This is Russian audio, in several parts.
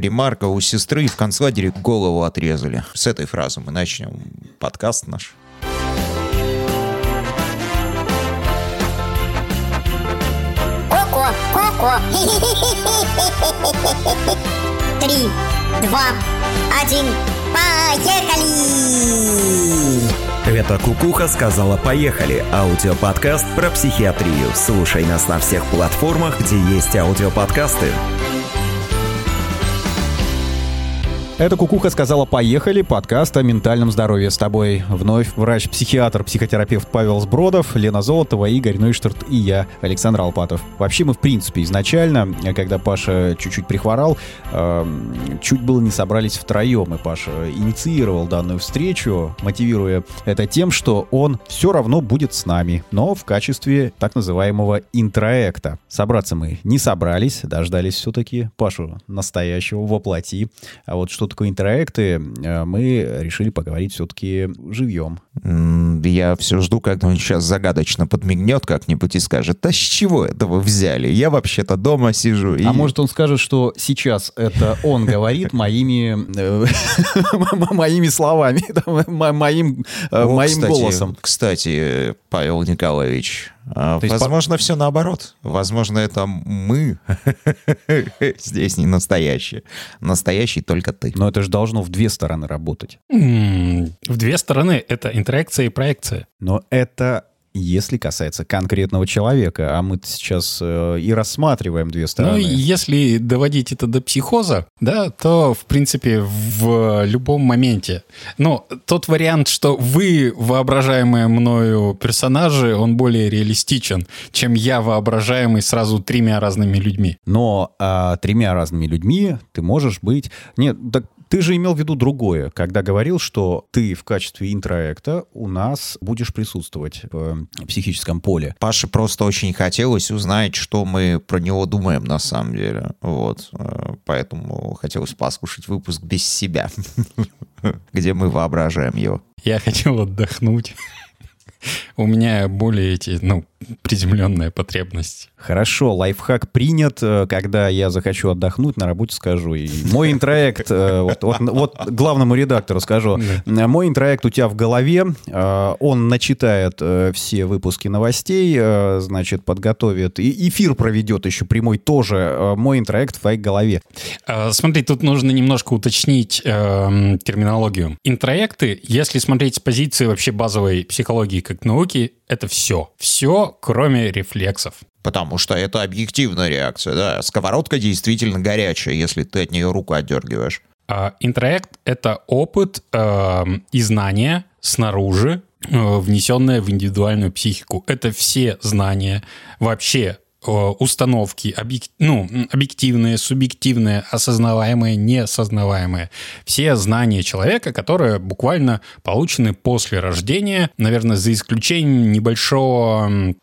Ремарка, у сестры в концлагере голову отрезали. С этой фразы мы начнем подкаст наш. Коко, коко. Три, два, один, поехали! Это Кукуха сказала «Поехали» – аудиоподкаст про психиатрию. Слушай нас на всех платформах, где есть аудиоподкасты. Это Кукуха сказала «Поехали» подкаст о ментальном здоровье. С тобой вновь врач-психиатр, психотерапевт Павел Сбродов, Лена Золотова, Игорь Нойштарт и я, Александр Алпатов. Вообще мы, в принципе, изначально, когда Паша чуть-чуть прихворал, э, чуть было не собрались втроем, и Паша инициировал данную встречу, мотивируя это тем, что он все равно будет с нами, но в качестве так называемого интроекта. Собраться мы не собрались, дождались все-таки Пашу настоящего воплоти. А вот что такое интроекты, э, мы решили поговорить все-таки живьем. Я все жду, когда он сейчас загадочно подмигнет как-нибудь и скажет, а с чего это вы взяли? Я вообще-то дома сижу. и-» А может он скажет, что сейчас это он говорит моими э, моими словами, да, мо- моим э, голосом. Кстати, Павел Николаевич, а, То есть возможно, все наоборот. Возможно, это мы здесь не настоящие. Настоящий только ты. Но это же должно в две стороны работать. В две стороны это интеракция и проекция. Но это если касается конкретного человека, а мы сейчас э, и рассматриваем две Ну, стороны. и если доводить это до психоза, да, то, в принципе, в любом моменте. Но тот вариант, что вы, воображаемые мною персонажи, он более реалистичен, чем я, воображаемый сразу тремя разными людьми. Но а, тремя разными людьми ты можешь быть... Нет, так ты же имел в виду другое, когда говорил, что ты в качестве интроекта у нас будешь присутствовать в э, психическом поле. Паше просто очень хотелось узнать, что мы про него думаем на самом деле. Вот. э, Поэтому хотелось послушать выпуск без себя, где мы воображаем его. Я хотел отдохнуть. У меня более эти, ну, приземленная потребность. Хорошо, лайфхак принят. Э, Когда я захочу отдохнуть, на работе скажу. И мой интроект, э, вот, вот- вот главному редактору скажу. Мой интроект у тебя в голове. Э, Он начитает все выпуски новостей, значит, подготовит. И эфир проведет еще прямой тоже. Мой интроект в твоей голове. А, Смотри, тут нужно немножко уточнить терминологию. Интроекты, если смотреть с позиции вообще базовой психологии как науки, это все. Все, кроме рефлексов. Потому что это объективная реакция, да. Сковородка действительно горячая, если ты от нее руку отдергиваешь. А интроект — это опыт эм, и знания снаружи, э, внесенное в индивидуальную психику. Это все знания вообще э, установки, объек- ну, объективные, субъективные, осознаваемые, неосознаваемые. Все знания человека, которые буквально получены после рождения, наверное, за исключением небольшого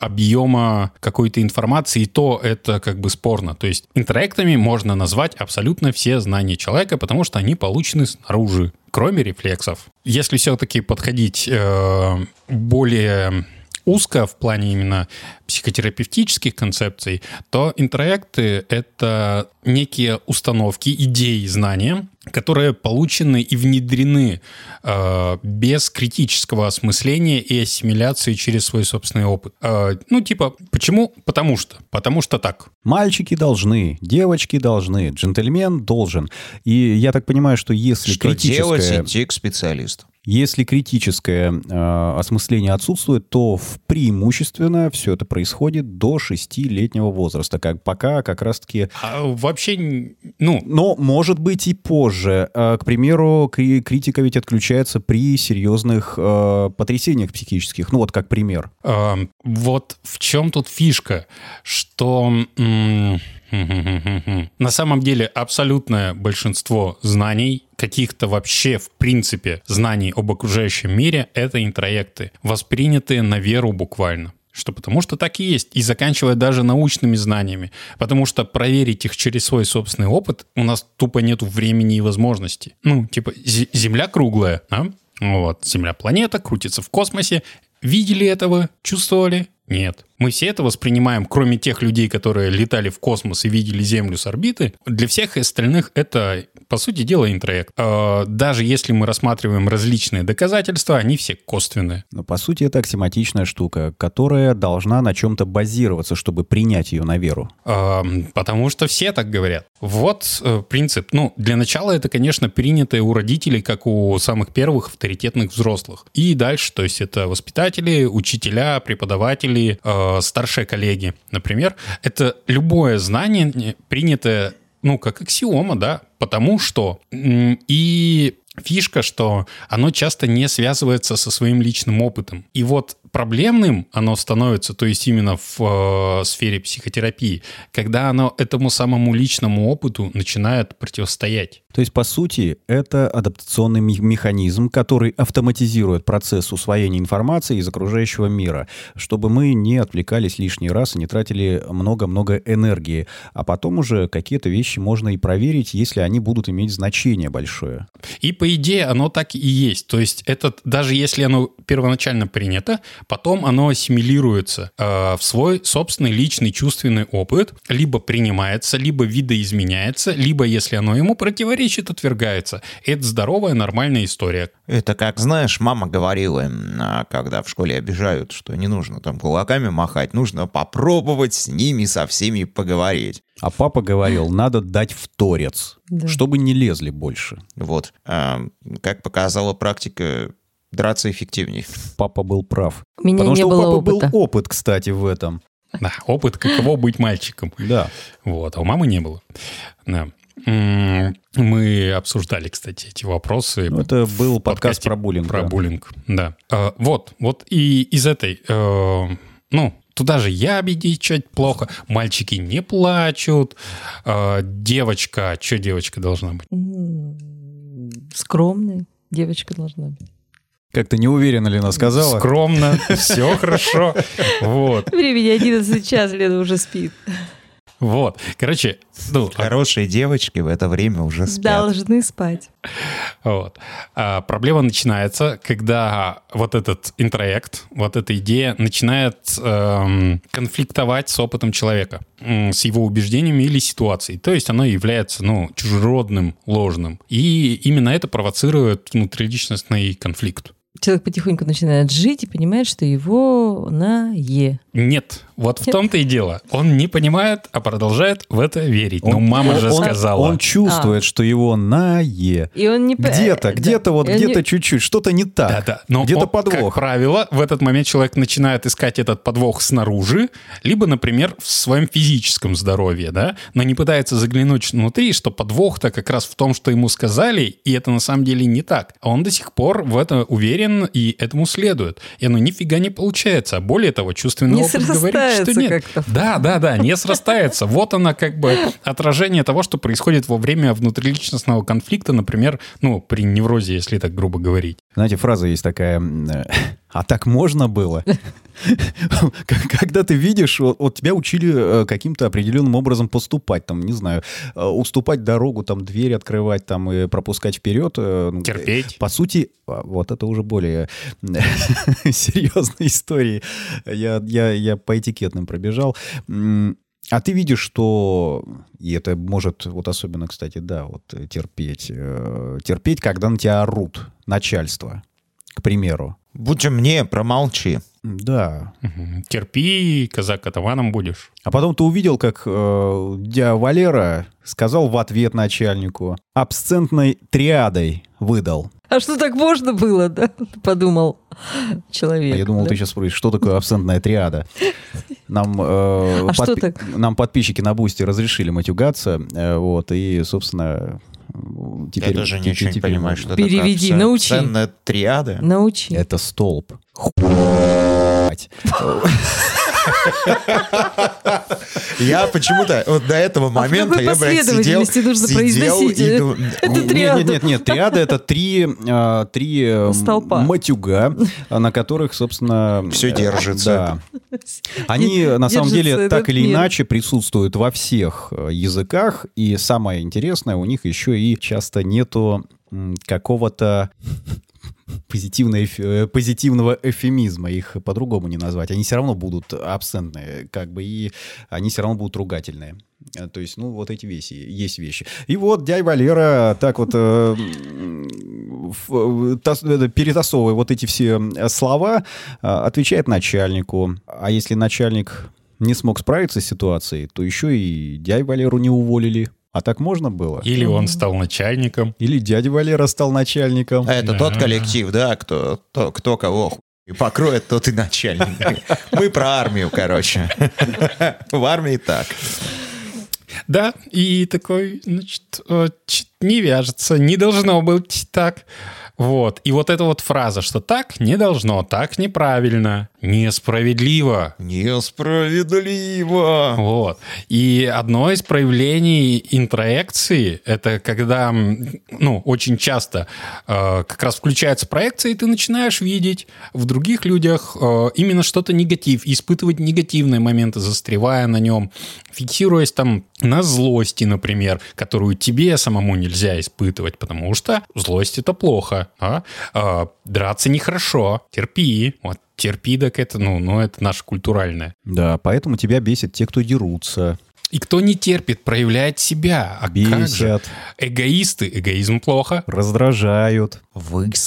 объема какой-то информации, и то это как бы спорно. То есть интроектами можно назвать абсолютно все знания человека, потому что они получены снаружи, кроме рефлексов. Если все-таки подходить э, более узко в плане именно психотерапевтических концепций, то интроекты — это некие установки, идеи, знания, которые получены и внедрены э, без критического осмысления и ассимиляции через свой собственный опыт. Э, ну, типа, почему? Потому что. Потому что так. Мальчики должны, девочки должны, джентльмен должен. И я так понимаю, что если Что делать? Идти к специалисту. Если критическое э, осмысление отсутствует, то преимущественно все это происходит до шестилетнего возраста, как пока как раз-таки... А вообще, ну, Но может быть и позже. Э, к примеру, кри- критика ведь отключается при серьезных э, потрясениях психических. Ну вот как пример. э, вот в чем тут фишка, что м, на самом деле абсолютное большинство знаний, каких-то вообще в принципе знаний об окружающем мире, это интроекты, воспринятые на веру буквально. Что потому что так и есть. И заканчивая даже научными знаниями. Потому что проверить их через свой собственный опыт у нас тупо нету времени и возможности. Ну, типа, зе- Земля круглая, а? Вот, Земля планета, крутится в космосе. Видели этого? Чувствовали? Нет. Мы все это воспринимаем, кроме тех людей, которые летали в космос и видели Землю с орбиты. Для всех остальных это, по сути дела, интроект. А, Даже если мы рассматриваем различные доказательства, они все косвенные. Но по сути это аксиоматичная штука, которая должна на чем-то базироваться, чтобы принять ее на веру. А, Потому что все так говорят. Вот э, принцип. Ну, для начала это, конечно, принятое у родителей, как у самых первых авторитетных взрослых. И дальше, то есть это воспитатели, учителя, преподаватели, э, старшие коллеги, например. Это любое знание, э, принятое, ну, как аксиома, да, потому что и фишка, что оно часто не связывается со своим личным опытом. И вот проблемным оно становится, то есть именно в э, сфере психотерапии, когда оно этому самому личному опыту начинает противостоять. То есть, по сути, это адаптационный механизм, который автоматизирует процесс усвоения информации из окружающего мира, чтобы мы не отвлекались лишний раз и не тратили много-много энергии. А потом уже какие-то вещи можно и проверить, если они будут иметь значение большое. И по идее оно так и есть. То есть этот, даже если оно первоначально принято, потом оно ассимилируется э, в свой собственный личный чувственный опыт, либо принимается, либо видоизменяется, либо, если оно ему противоречит, отвергается. Это здоровая, нормальная история. Это как, знаешь, мама говорила, а, когда в школе обижают, что не нужно там кулаками махать, нужно попробовать с ними со всеми поговорить. А папа говорил, надо дать в торец, Да. чтобы не лезли больше. Вот. А, Как показала практика, драться эффективнее. Папа был прав. У меня Потому не что было у папы опыта. был опыт, кстати, в этом. Да, опыт, каково быть мальчиком. Да. Вот, а у мамы не было. Да. Мы обсуждали, кстати, эти вопросы. Ну, это был подкаст про буллинг. Про да. буллинг, да. А, Вот, вот и из этой, э, ну, туда же ябедничать плохо, мальчики не плачут, э, девочка, что девочка должна быть? М, Скромной девочка должна быть. Как-то неуверенно Лена сказала. Скромно, все хорошо. Вот, Времени 11 час, Лена уже спит. Вот. Короче, ну, Хорошие девочки в это время уже спят. Должны спать. Вот. А проблема начинается, когда вот этот интроект, вот эта идея начинает эм, конфликтовать с опытом человека, с его убеждениями или ситуацией. То есть оно является, ну, чужеродным, ложным. И именно это провоцирует внутриличностный конфликт. Человек потихоньку начинает жить и понимает, что его на Е. Нет, вот в том-то и дело. Он не понимает, а продолжает в это верить. Ну, Он- мама же он- сказала. Он чувствует, что его на Е. И он не... Где-то, э, где-то да. вот, он не- где-то чуть-чуть, что-то не так. Да-да. Но Где-то он, Как подвох. правило, в этот момент человек начинает искать этот подвох снаружи, либо, например, в своем физическом здоровье, да, но не пытается заглянуть внутри, что подвох-то как раз в том, что ему сказали, и это на самом деле не так. А он до сих пор в это уверен и этому следует. И оно нифига не получается. А более того, чувственный Не опыт говорит, что срастается нет. как-то. Да, да, да, не срастается. Вот она как бы отражение того, что происходит во время внутриличностного конфликта, например, ну, при неврозе, если так грубо говорить. Знаете, фраза есть такая, а так можно было? Когда ты видишь, вот, вот тебя учили э, каким-то определенным образом поступать, там, не знаю, э, уступать дорогу, там, дверь открывать, там, и пропускать вперед. э, ну, Терпеть. По сути, а, вот это уже более серьезные истории. Я, я, я по этикетным пробежал. А ты видишь, что, и это может, вот особенно, кстати, да, вот терпеть, терпеть, когда на тебя орут начальство, к примеру. Будь умней, промолчи. Да. Терпи, казак атаманом будешь. А потом ты увидел, как э, дядя Валера сказал в ответ начальнику, обсценной триадой выдал. А что так можно было, да? Подумал человек. А я думал, да? ты сейчас спросишь, что такое обсценная триада? Нам, э, А что так? нам подписчики на Бусти разрешили матюгаться, э, вот, и, собственно, теперь... Я тоже не те- очень теперь понимаю, можно. что Переведи, такое научи. ценная триада. Научи. Это столб. Хуй***ть. Я почему-то вот до этого момента какой я, блядь, сидел, сидел и дум- Это Нет, триада. нет, нет, нет, триада это три, а, три э, Столпа. матюга, а, на которых, собственно... Всё э, держится. Они, на самом деле, так или иначе присутствуют во всех э, языках, и самое интересное, у них еще и часто нету какого-то позитивной э, позитивного эфемизма, их по-другому не назвать. Они все равно будут абсентные, как бы, и они все равно будут ругательные. Э, То есть, ну, вот эти вещи, есть вещи. И вот дядя Валера так вот, э, э, перетасовывая вот эти все слова, отвечает начальнику. А если начальник не смог справиться с ситуацией, то еще и дядю Валеру не уволили. А так можно было? Или он стал начальником. Или дядя Валера стал начальником. А это Да. тот коллектив, да, кто, то- кто кого хуй покроет, тот и начальник. Мы про армию, короче. В армии так. Да, и такой, значит, э, не вяжется, не должно быть так. Вот. И вот эта вот фраза, что так не должно, так неправильно, несправедливо. Несправедливо. Вот. И одно из проявлений интроекции — это когда, ну, очень часто э, как раз включается проекция, и ты начинаешь видеть в других людях э, именно что-то негатив, испытывать негативные моменты, застревая на нем, фиксируясь там на злости, например, которую тебе самому нельзя испытывать, потому что злость — это плохо. А? А, драться нехорошо, терпи. Вот терпи, так это, ну, ну, это наше культуральное. Да, поэтому тебя бесит те, кто дерутся, И кто не терпит, проявляет себя. А как же? бесят, Эгоисты. Эгоизм плохо. раздражают.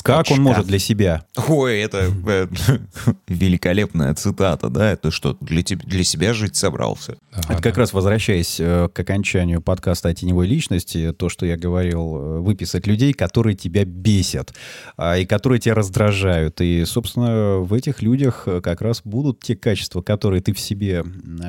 Как он может для себя? Ой, это э, великолепная цитата, да? Это что, для, теб- для себя жить собрался? Это как раз возвращаясь э, к окончанию подкаста о теневой личности, то, что я говорил, э, выписать людей, которые тебя бесят а, и которые тебя раздражают. И, собственно, в этих людях как раз будут те качества, которые ты в себе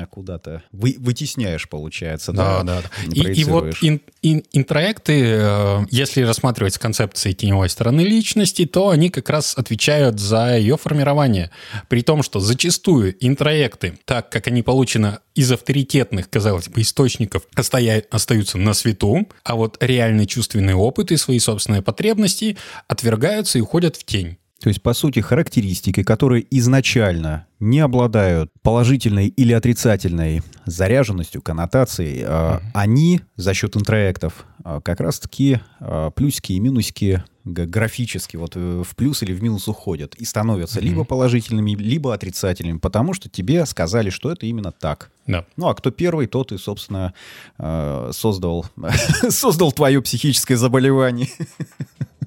куда-то вы- вытесняешь, получается. Да, Да, да. И, и вот ин- ин- интроекты, э, если рассматривать с концепцией теневой стороны личности, то они как раз отвечают за ее формирование. При том, что зачастую интроекты, так как они получены из авторитетных, казалось бы, источников, остоя- остаются на свету, а вот реальный чувственный опыт и свои собственные потребности отвергаются и уходят в тень. То есть, по сути, характеристики, которые изначально не обладают положительной или отрицательной заряженностью, коннотацией, э, они за счет интроектов э, как раз-таки э, плюсики и минусики графически вот э, в плюс или в минус уходят и становятся либо положительными, либо отрицательными, потому что тебе сказали, что это именно так. Да. Ну, а кто первый, тот и, собственно, создал, создал твое психическое заболевание.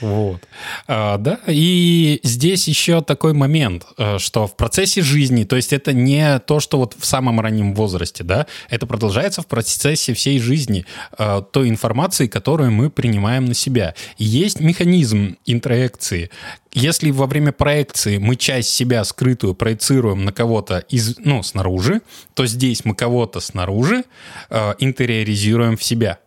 Вот. А, да, и здесь еще такой момент, э, что в процессе жизни, то есть это не то, что вот в самом раннем возрасте, да, это продолжается в процессе всей жизни э, той информации, которую мы принимаем на себя. Есть механизм интроекции. Если во время проекции мы часть себя скрытую проецируем на кого-то из, ну, снаружи, то здесь мы кого-то снаружи э, интериоризируем в себя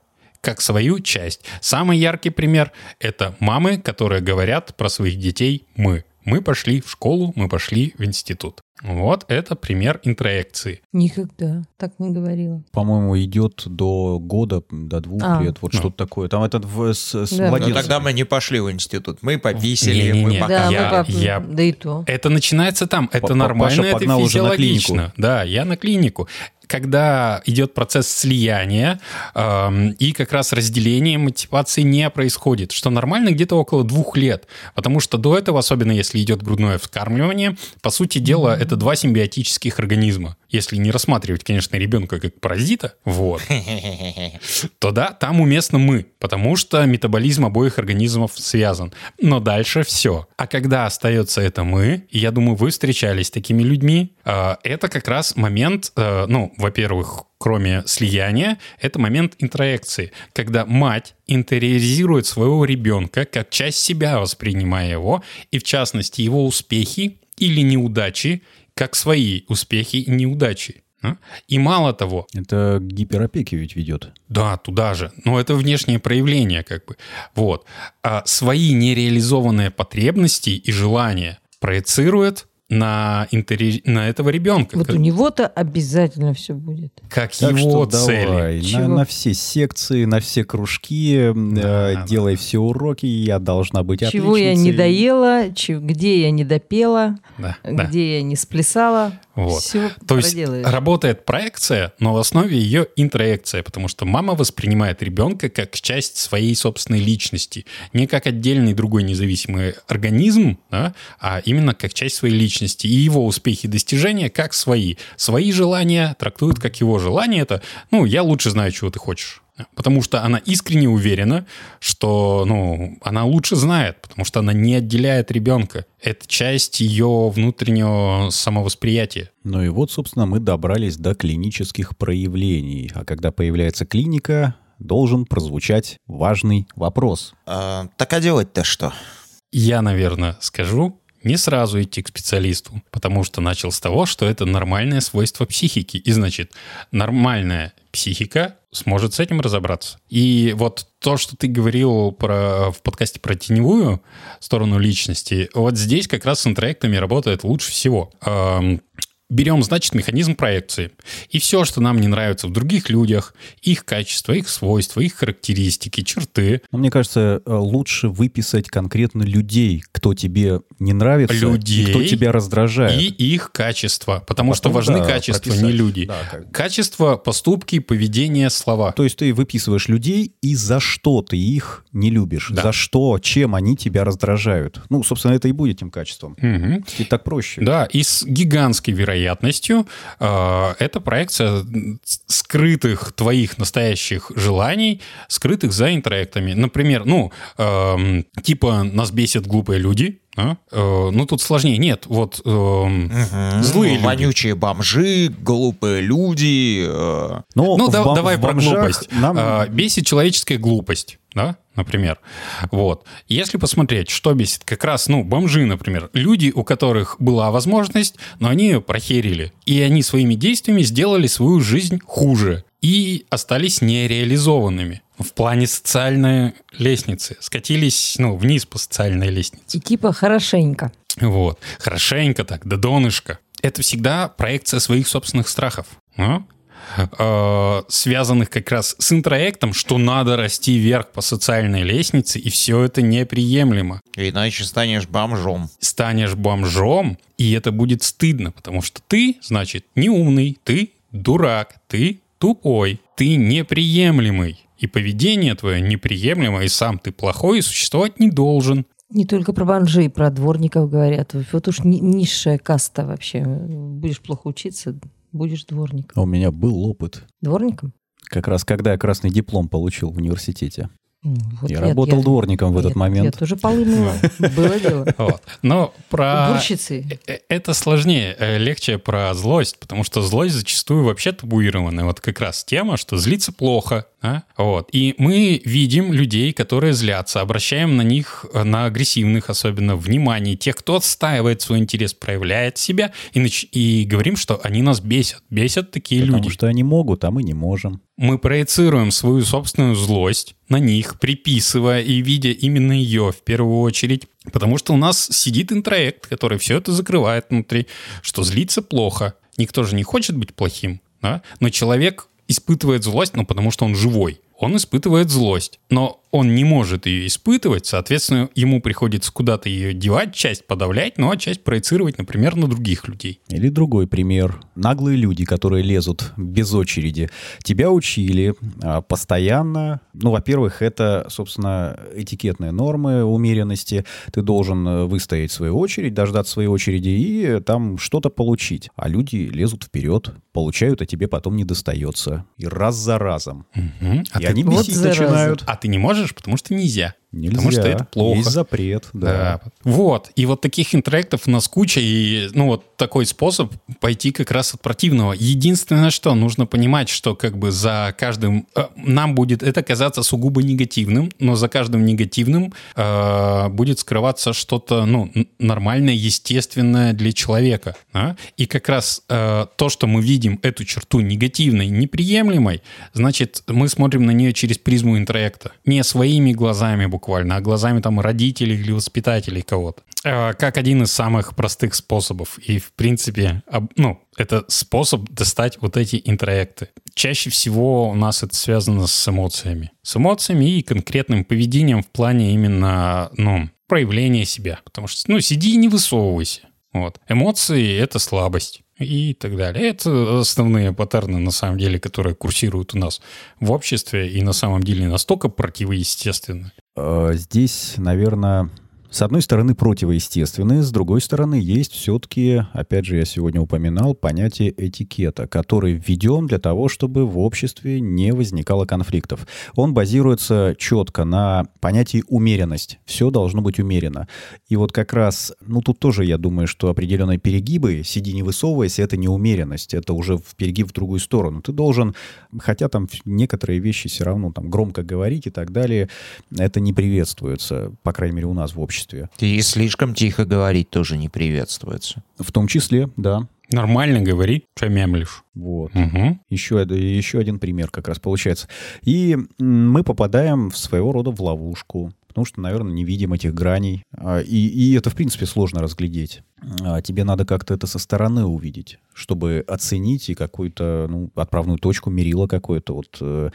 как свою часть. Самый яркий пример — это мамы, которые говорят про своих детей «мы». Мы пошли в школу, мы пошли в институт. Вот это пример интроекции. Никогда так не говорила. По-моему, идет до года, до двух А. лет, вот Ну. что-то такое. Там этот в- с, с Да. Ну, младенцем. тогда мы не пошли в институт. Мы пописали, Не-не-не. мы пока... Да, я- мы пап- я- да и то. Это начинается там, это Па- нормально, Паша это погнал уже на физиологично. клинику. Да, я на клинику. Когда идет процесс слияния эм, и как раз разделение мотивации не происходит, что нормально где-то около двух лет, потому что до этого, особенно если идет грудное вскармливание, по сути дела, это два симбиотических организма. Если не рассматривать, конечно, ребенка как паразита, вот, то да, там уместно мы, потому что метаболизм обоих организмов связан. Но дальше все. А когда остается это мы, и я думаю, вы встречались с такими людьми, э, это как раз момент, э, ну, во-первых, кроме слияния, это момент интроекции, когда мать интериоризирует своего ребенка как часть себя, воспринимая его, и в частности его успехи или неудачи, как свои успехи и неудачи. а? И мало того, Это к гиперопеке ведь ведет. да, туда же. Но это внешнее проявление, как бы. Вот. А свои нереализованные потребности и желания проецирует на, интере- на этого ребенка. Вот как, у него-то обязательно все будет. как Так его что цели. давай, на, Чего? на все секции, на все кружки, э, Да, делай все уроки, я должна быть Чего я не отличницей. доела, че- где я не допела, Да, да. где я не сплясала. Вот. Все То есть работает проекция, но в основе ее интроекция, потому что мама воспринимает ребенка как часть своей собственной личности, не как отдельный другой независимый организм, да, а именно как часть своей личности. И его успехи и достижения как свои. Свои желания трактуют как его желания. Это, ну, я лучше знаю, чего ты хочешь. Потому что она искренне уверена, что ну, она лучше знает, потому что она не отделяет ребенка. Это часть ее внутреннего самовосприятия. Ну и вот, собственно, мы добрались до клинических проявлений. А когда появляется клиника, должен прозвучать важный вопрос. А, так а делать-то что? Я, наверное, скажу, не сразу идти к специалисту, потому что начал с того, что это нормальное свойство психики. И значит, нормальная психика сможет с этим разобраться. И вот то, что ты говорил про, в подкасте про теневую сторону личности, вот здесь как раз с интроектами работает лучше всего. Эм, Берем, значит, механизм проекции. И все, что нам не нравится в других людях, их качества, их свойства, их характеристики, черты, Но мне кажется, э, лучше выписать конкретно людей, кто тебе не нравится Людей и кто тебя раздражает. и их качества. Потому А что потом, важны да, качества, прописать. не люди. Да, как- Качество, поступки, поведение, слова. То есть ты выписываешь людей, и за что ты их не любишь? Да. За что, чем они тебя раздражают? Ну, собственно, это и будет тем качеством. Мгм. И так проще. Да, и с гигантской вероятностью э, это проекция скрытых твоих настоящих желаний, скрытых за интроектами. Например, ну, эм, типа нас бесят глупые люди, а? Э, ну, тут сложнее. Нет, вот эм, злые люди. Вонючие бомжи, глупые люди. э, Ну, в да- бом- давай про глупость. Нам... А, бесит человеческая глупость, да, например. Вот. Если посмотреть, что бесит, как раз, ну, бомжи, например. Люди, у которых была возможность, но они ее прохерили. И они своими действиями сделали свою жизнь хуже. И остались нереализованными в плане социальной лестницы. Скатились, ну, вниз по социальной лестнице. И типа хорошенько. Вот. Хорошенько так, до донышка. Это всегда проекция своих собственных страхов. а? Э, связанных как раз с интроектом, что надо расти вверх по социальной лестнице, и все это неприемлемо. Иначе станешь бомжом. Станешь бомжом, и это будет стыдно, потому что ты, значит, не умный, ты дурак, ты тупой, ты неприемлемый. И поведение твое неприемлемо, и сам ты плохой, и существовать не должен. Не только про бомжей, про дворников говорят. Вот уж ни- низшая каста вообще. Будешь плохо учиться, будешь дворником. У меня был опыт. Дворником? Как раз когда я красный диплом получил в университете. Вот я работал дворником в этот Я момент. тоже полы мыла. Было дело. Вот. Но про... Уборщицы. Э, Это сложнее, э, легче про злость, потому что злость зачастую вообще табуированная. Вот как раз тема, что злиться плохо. а? Вот. И мы видим людей, которые злятся, обращаем на них, э, на агрессивных особенно, внимание. Тех, кто отстаивает свой интерес, проявляет себя, и, нач- и говорим, что они нас бесят. Бесят такие Потому люди. что они могут, а мы не можем. Мы проецируем свою собственную злость на них, приписывая и видя именно ее в первую очередь. Потому что у нас сидит интроект, который все это закрывает внутри, что злиться плохо. Никто же не хочет быть плохим, да? но человек испытывает злость, ну, потому что он живой. Он испытывает злость, но он не может ее испытывать, соответственно, ему приходится куда-то ее девать, часть подавлять, ну а часть проецировать, например, на других людей. Или другой пример. Наглые люди, которые лезут без очереди. Тебя учили а, постоянно. Ну, во-первых, это, собственно, этикетные нормы умеренности. Ты должен э, выстоять свою очередь, дождаться своей очереди и э, там что-то получить. А люди лезут вперед, получают, а тебе потом не достается. И раз за разом. Мгм. А и ты- они Вот зараза. начинают. а ты не можешь, потому что нельзя. Нельзя. Потому что это плохо. Есть запрет, да. Да. Вот. И вот таких интроектов у нас куча, и ну вот такой способ пойти как раз от противного. Единственное, что нужно понимать, что как бы за каждым... э, нам будет это казаться сугубо негативным, но за каждым негативным э, будет скрываться что-то ну, нормальное, естественное для человека. да. И как раз э, то, что мы видим эту черту негативной, неприемлемой, значит, мы смотрим на нее через призму интроекта. Не своими глазами буквально, буквально, а глазами там родителей или воспитателей кого-то. Э, Как один из самых простых способов. И, в принципе, ну, это способ достать вот эти интроекты. Чаще всего у нас это связано с эмоциями. С эмоциями и конкретным поведением в плане именно, ну, проявления себя. Потому что, ну, сиди и не высовывайся. Вот. Эмоции — это слабость и так далее. Это основные паттерны, на самом деле, которые курсируют у нас в обществе и на самом деле настолько противоестественны. Э, Здесь, наверное, с одной стороны противоестественные, с другой стороны есть все-таки, опять же, я сегодня упоминал, понятие этикета, который введен для того, чтобы в обществе не возникало конфликтов. Он базируется четко на понятии умеренность. Все должно быть умеренно. И вот как раз, ну тут тоже я думаю, что определенные перегибы, сиди не высовываясь, это не умеренность, это уже в перегиб в другую сторону. Ты должен, хотя там некоторые вещи все равно там громко говорить и так далее, это не приветствуется, по крайней мере у нас в обществе. И слишком тихо говорить тоже не приветствуется. В том числе, да. Нормально говори, что мямлишь. Вот. Мгм. Еще, еще один пример как раз получается. И мы попадаем в своего рода в ловушку, потому что, наверное, не видим этих граней. А, И, и это, в принципе, сложно разглядеть. А Тебе надо как-то это со стороны увидеть, чтобы оценить и какую-то ну, отправную точку, мерила какое-то вот э,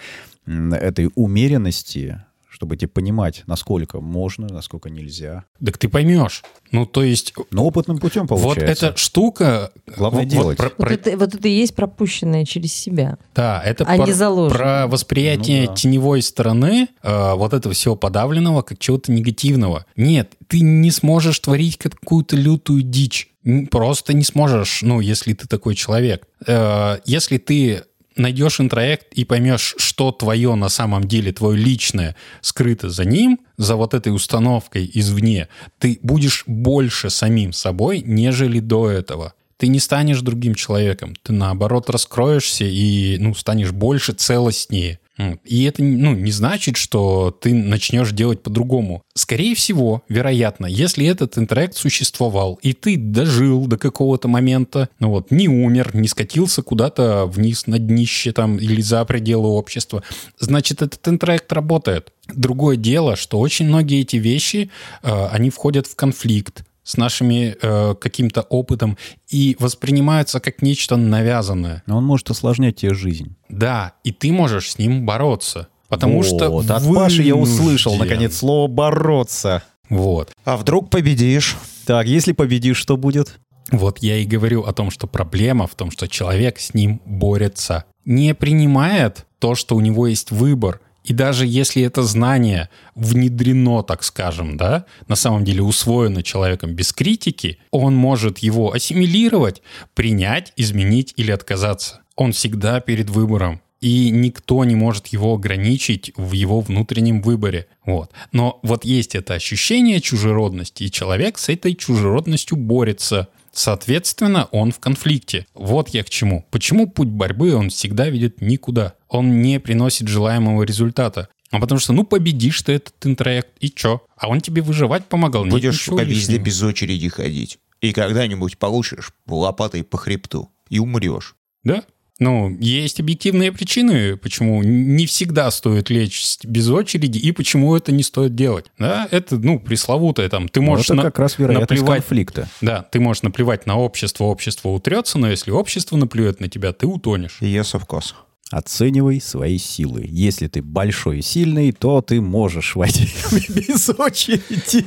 этой умеренности, чтобы тебе понимать, насколько можно, насколько нельзя. Так ты поймешь. Ну, то есть, Но опытным путем получается. вот эта штука... Главное вот- делать. про- Вот, про- это, вот это и есть пропущенное через себя. Да, это а заложено. про восприятие Ну да. теневой стороны э, вот этого всего подавленного как чего-то негативного. Нет, ты не сможешь творить какую-то лютую дичь. Просто не сможешь, ну, если ты такой человек. Э, если ты найдешь интроект и поймешь, что твое на самом деле, твое личное, скрыто за ним, за вот этой установкой извне, ты будешь больше самим собой, нежели до этого ты не станешь другим человеком, ты наоборот раскроешься и ну, станешь больше целостнее. И это ну, не значит, что ты начнешь делать по-другому. Скорее всего, вероятно, если этот интроект существовал, и ты дожил до какого-то момента, ну вот, не умер, не скатился куда-то вниз на днище там или за пределы общества, значит, этот интроект работает. Другое дело, что очень многие эти вещи, э, они входят в конфликт с нашими э, каким-то опытом и воспринимаются как нечто навязанное. Но он может осложнять тебе жизнь. Да, и ты можешь с ним бороться. Потому что Вот, от Паши я услышал, вынужден. наконец, слово «бороться». Вот. А вдруг победишь? Так, если победишь, что будет? Вот я и говорю о том, что проблема в том, что человек с ним борется. Не принимает то, что у него есть выбор. И даже если это знание внедрено, так скажем, да, на самом деле усвоено человеком без критики, он может его ассимилировать, принять, изменить или отказаться. Он всегда перед выбором. И никто не может его ограничить в его внутреннем выборе. Вот. Но вот есть это ощущение чужеродности, и человек с этой чужеродностью борется. Соответственно, он в конфликте. Вот я к чему. Почему путь борьбы он всегда ведет никуда? Он не приносит желаемого результата. А потому что, ну, победишь ты этот интроект, и чё? А он тебе выживать помогал. Нет Будешь по везде без очереди ходить. И когда-нибудь получишь лопатой по хребту. И умрешь. Да? Ну, есть объективные причины, почему не всегда стоит лечь без очереди и почему это не стоит делать. Да, это, ну, пресловутое там. Ты можешь Ну, это на- как раз вероятность наплевать конфликта. Да, ты можешь наплевать на общество, общество утрется, но если общество наплюет на тебя, ты утонешь. Yes, of course. Оценивай свои силы. Если ты большой и сильный, то ты можешь войти без очереди,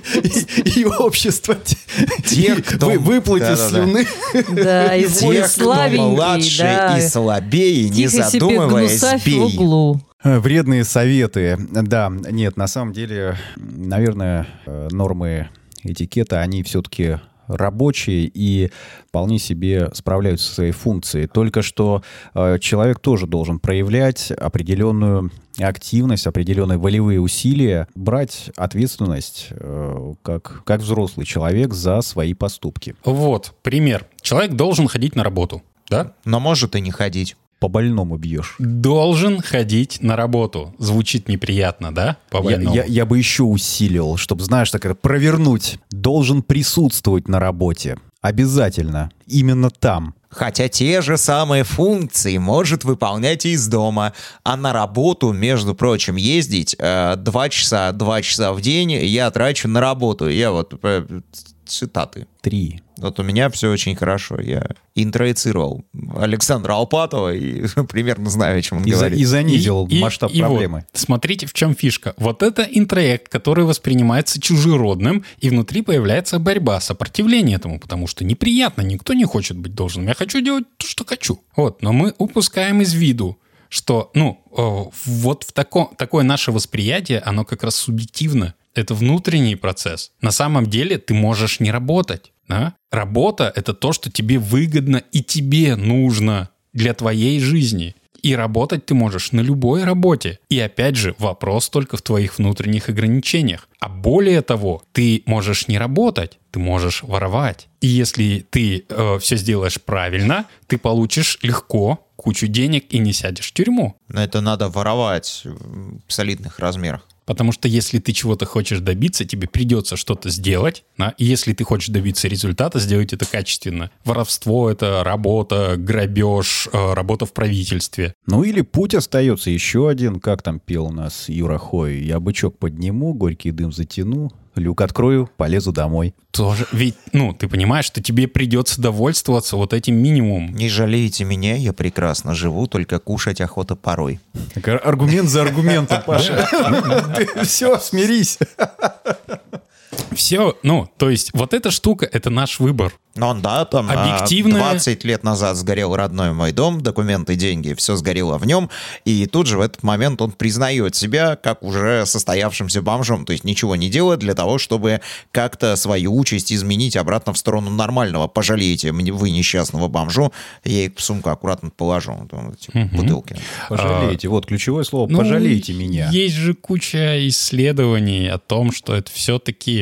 и, и общество те- Те, кто- вы, слюны. Да, и Те, кто младше да. и слабее, не задумываясь, бей. Э, Вредные советы. Да, нет, на самом деле, наверное, э, нормы этикета, они все-таки рабочие и вполне себе справляются со своей функцией. Только что э, человек тоже должен проявлять определенную активность, определенные волевые усилия, брать ответственность э, как, как взрослый человек за свои поступки. Вот, пример. Человек должен ходить на работу, да? Но может и не ходить. По больному бьешь. Должен ходить на работу. Звучит неприятно, да? По Я, больному. я- я бы еще усилил, чтобы, знаешь, так это провернуть. Должен присутствовать на работе. Обязательно. Именно там. хотя те же самые функции может выполнять и из дома. А на работу, между прочим, ездить э, два часа, два часа в день я трачу на работу. Я вот э, цитаты. Три. Вот у меня все очень хорошо. Я интроицировал Александра Алпатова и примерно знаю, о чем он И, за- говорит. и занизил И- и- масштаб и вот, проблемы. смотрите, в чем фишка. Вот это интроект, который воспринимается чужеродным, и внутри появляется борьба, сопротивление этому, потому что неприятно, никто не хочет быть должным. Я хочу делать то, что хочу. Вот, но мы упускаем из виду, что, ну, э, вот в тако, такое наше восприятие, оно как раз субъективно. Это внутренний процесс. На самом деле ты можешь не работать. да? Работа — это то, что тебе выгодно и тебе нужно для твоей жизни. И работать ты можешь на любой работе. И опять же, вопрос только в твоих внутренних ограничениях. А более того, ты можешь не работать, ты можешь воровать. И если ты все сделаешь правильно, ты получишь легко кучу денег и не сядешь в тюрьму. Но это надо воровать в солидных размерах. Потому что если ты чего-то хочешь добиться, тебе придется что-то сделать. Да? И если ты хочешь добиться результата, сделать это качественно. Воровство — это работа, грабеж, э, работа в правительстве. Ну или путь остается еще один, как там пел у нас Юра Хой. Я бычок подниму, горький дым затяну, люк открою, полезу домой. Тоже, ведь, ну, ты понимаешь, что тебе придется довольствоваться вот этим минимумом. Не жалейте меня, я прекрасно живу, только кушать охота порой. Так, аргумент за аргументом, Паша. Все, смирись. Все, ну, то есть вот эта штука — это наш выбор. Ну, да, там а, Объективная- 20 лет назад сгорел родной мой дом, документы, деньги, все сгорело в нем, и тут же в этот момент он признает себя как уже состоявшимся бомжом, то есть ничего не делает для того, чтобы как-то свою участь изменить обратно в сторону нормального. Пожалеете мне- вы несчастного бомжу, я их в сумку аккуратно положу, там эти бутылки. Пожалейте. Вот ключевое слово. Ну, Пожалейте меня. Есть же куча исследований о том, что это все-таки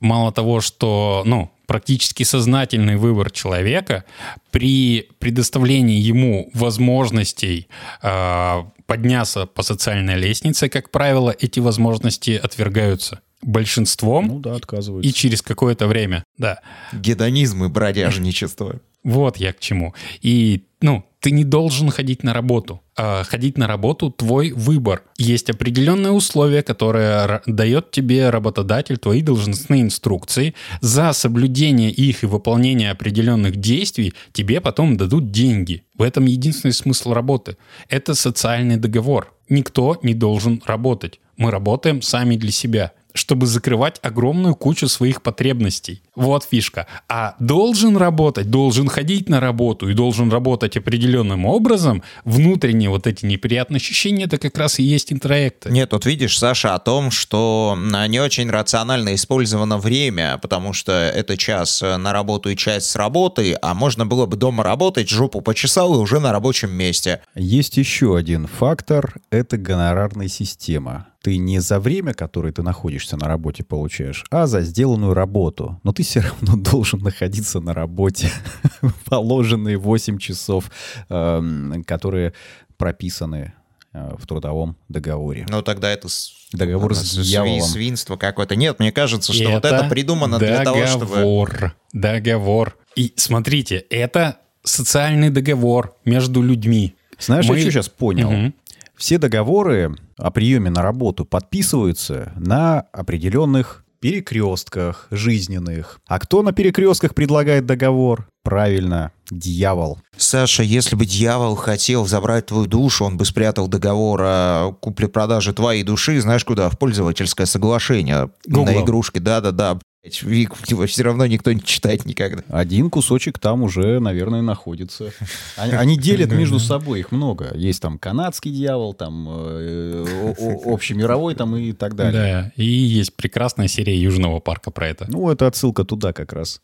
мало того, что, ну, практически сознательный выбор человека при предоставлении ему возможностей э, подняться по социальной лестнице, как правило, эти возможности отвергаются большинством Ну да, отказываются. и через какое-то время, да. Гедонизм и бродяжничество. Вот я к чему. И, ну, ты не должен ходить на работу. А ходить на работу – твой выбор. Есть определенные условия, которые дает тебе работодатель, твои должностные инструкции. За соблюдение их и выполнение определенных действий тебе потом дадут деньги. В этом единственный смысл работы. Это социальный договор. Никто не должен работать. Мы работаем сами для себя чтобы закрывать огромную кучу своих потребностей. Вот фишка. А должен работать, должен ходить на работу и должен работать определенным образом, внутренние вот эти неприятные ощущения, это как раз и есть интроекты. Нет, тут видишь, Саша, о том, что а, не очень рационально использовано время, потому что это час э, на работу и часть с работы, а можно было бы дома работать, жопу почесал и уже на рабочем месте. Есть еще один фактор — это гонорарная система. Ты не за время, которое ты находишься на работе, получаешь, а за сделанную работу. Но ты все равно должен находиться на работе положенные 8 часов, эм, которые прописаны э, в трудовом договоре. Ну, тогда это Договор с дьяволом. свинство какое-то. Нет, мне кажется, что вот это придумано для того, чтобы... Договор. Договор. И смотрите, это социальный договор между людьми. Знаешь, Мы- я что сейчас понял? Мгм. Все договоры о приеме на работу подписываются на определенных перекрестках жизненных. А кто на перекрестках предлагает договор? Правильно, дьявол. Саша, если бы дьявол хотел забрать твою душу, он бы спрятал договор о купле-продаже твоей души, знаешь куда? В пользовательское соглашение Гуглом. на игрушке. Да-да-да. Вик, его все равно никто не читает никогда. Один кусочек там уже, наверное, находится. Они, они делят между собой, их много. Есть там канадский дьявол, там э, общемировой там и так далее. Да, и есть прекрасная серия Южного парка про это. Ну, это отсылка туда как раз.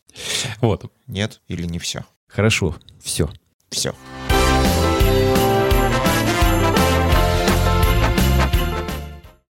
Вот. Нет или не все? Хорошо, все. Все.